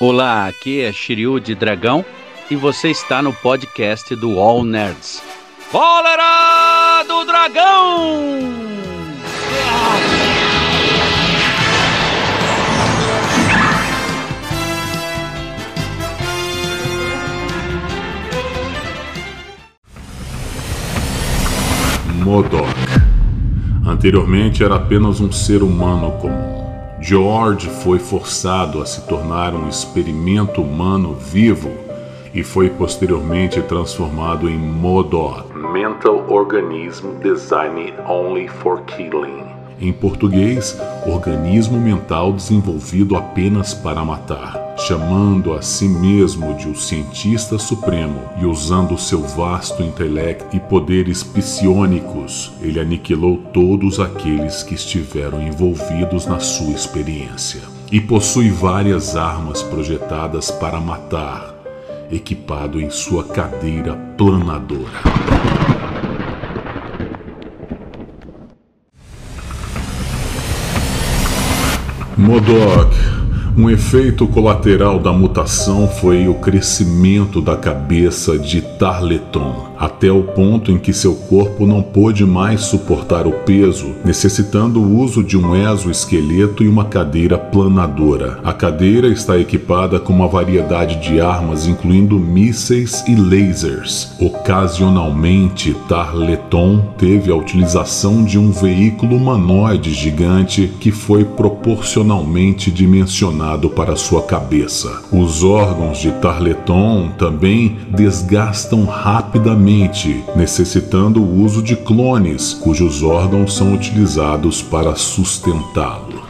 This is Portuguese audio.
Olá, aqui é Shiryu de Dragão e você está no podcast do All Nerds. Cólera do Dragão! Modok. Anteriormente era apenas um ser humano comum. George foi forçado a se tornar um experimento humano vivo e foi posteriormente transformado em Modok, Mental Organism Designed Only for Killing. Em português, organismo mental desenvolvido apenas para matar, chamando a si mesmo de o cientista supremo e usando seu vasto intelecto e poderes psionicos, ele aniquilou todos aqueles que estiveram envolvidos na sua experiência. E possui várias armas projetadas para matar, equipado em sua cadeira planadora. Modok. Um efeito colateral da mutação foi o crescimento da cabeça de Tarleton, até o ponto em que seu corpo não pôde mais suportar o peso, necessitando o uso de um exoesqueleto e uma cadeira planadora. A cadeira está equipada com uma variedade de armas, incluindo mísseis e lasers. Ocasionalmente, Tarleton teve a utilização de um veículo humanoide gigante que foi proporcionalmente dimensionado para sua cabeça. Os órgãos de Tarleton também desgastam rapidamente, necessitando o uso de clones, cujos órgãos são utilizados para sustentá-lo.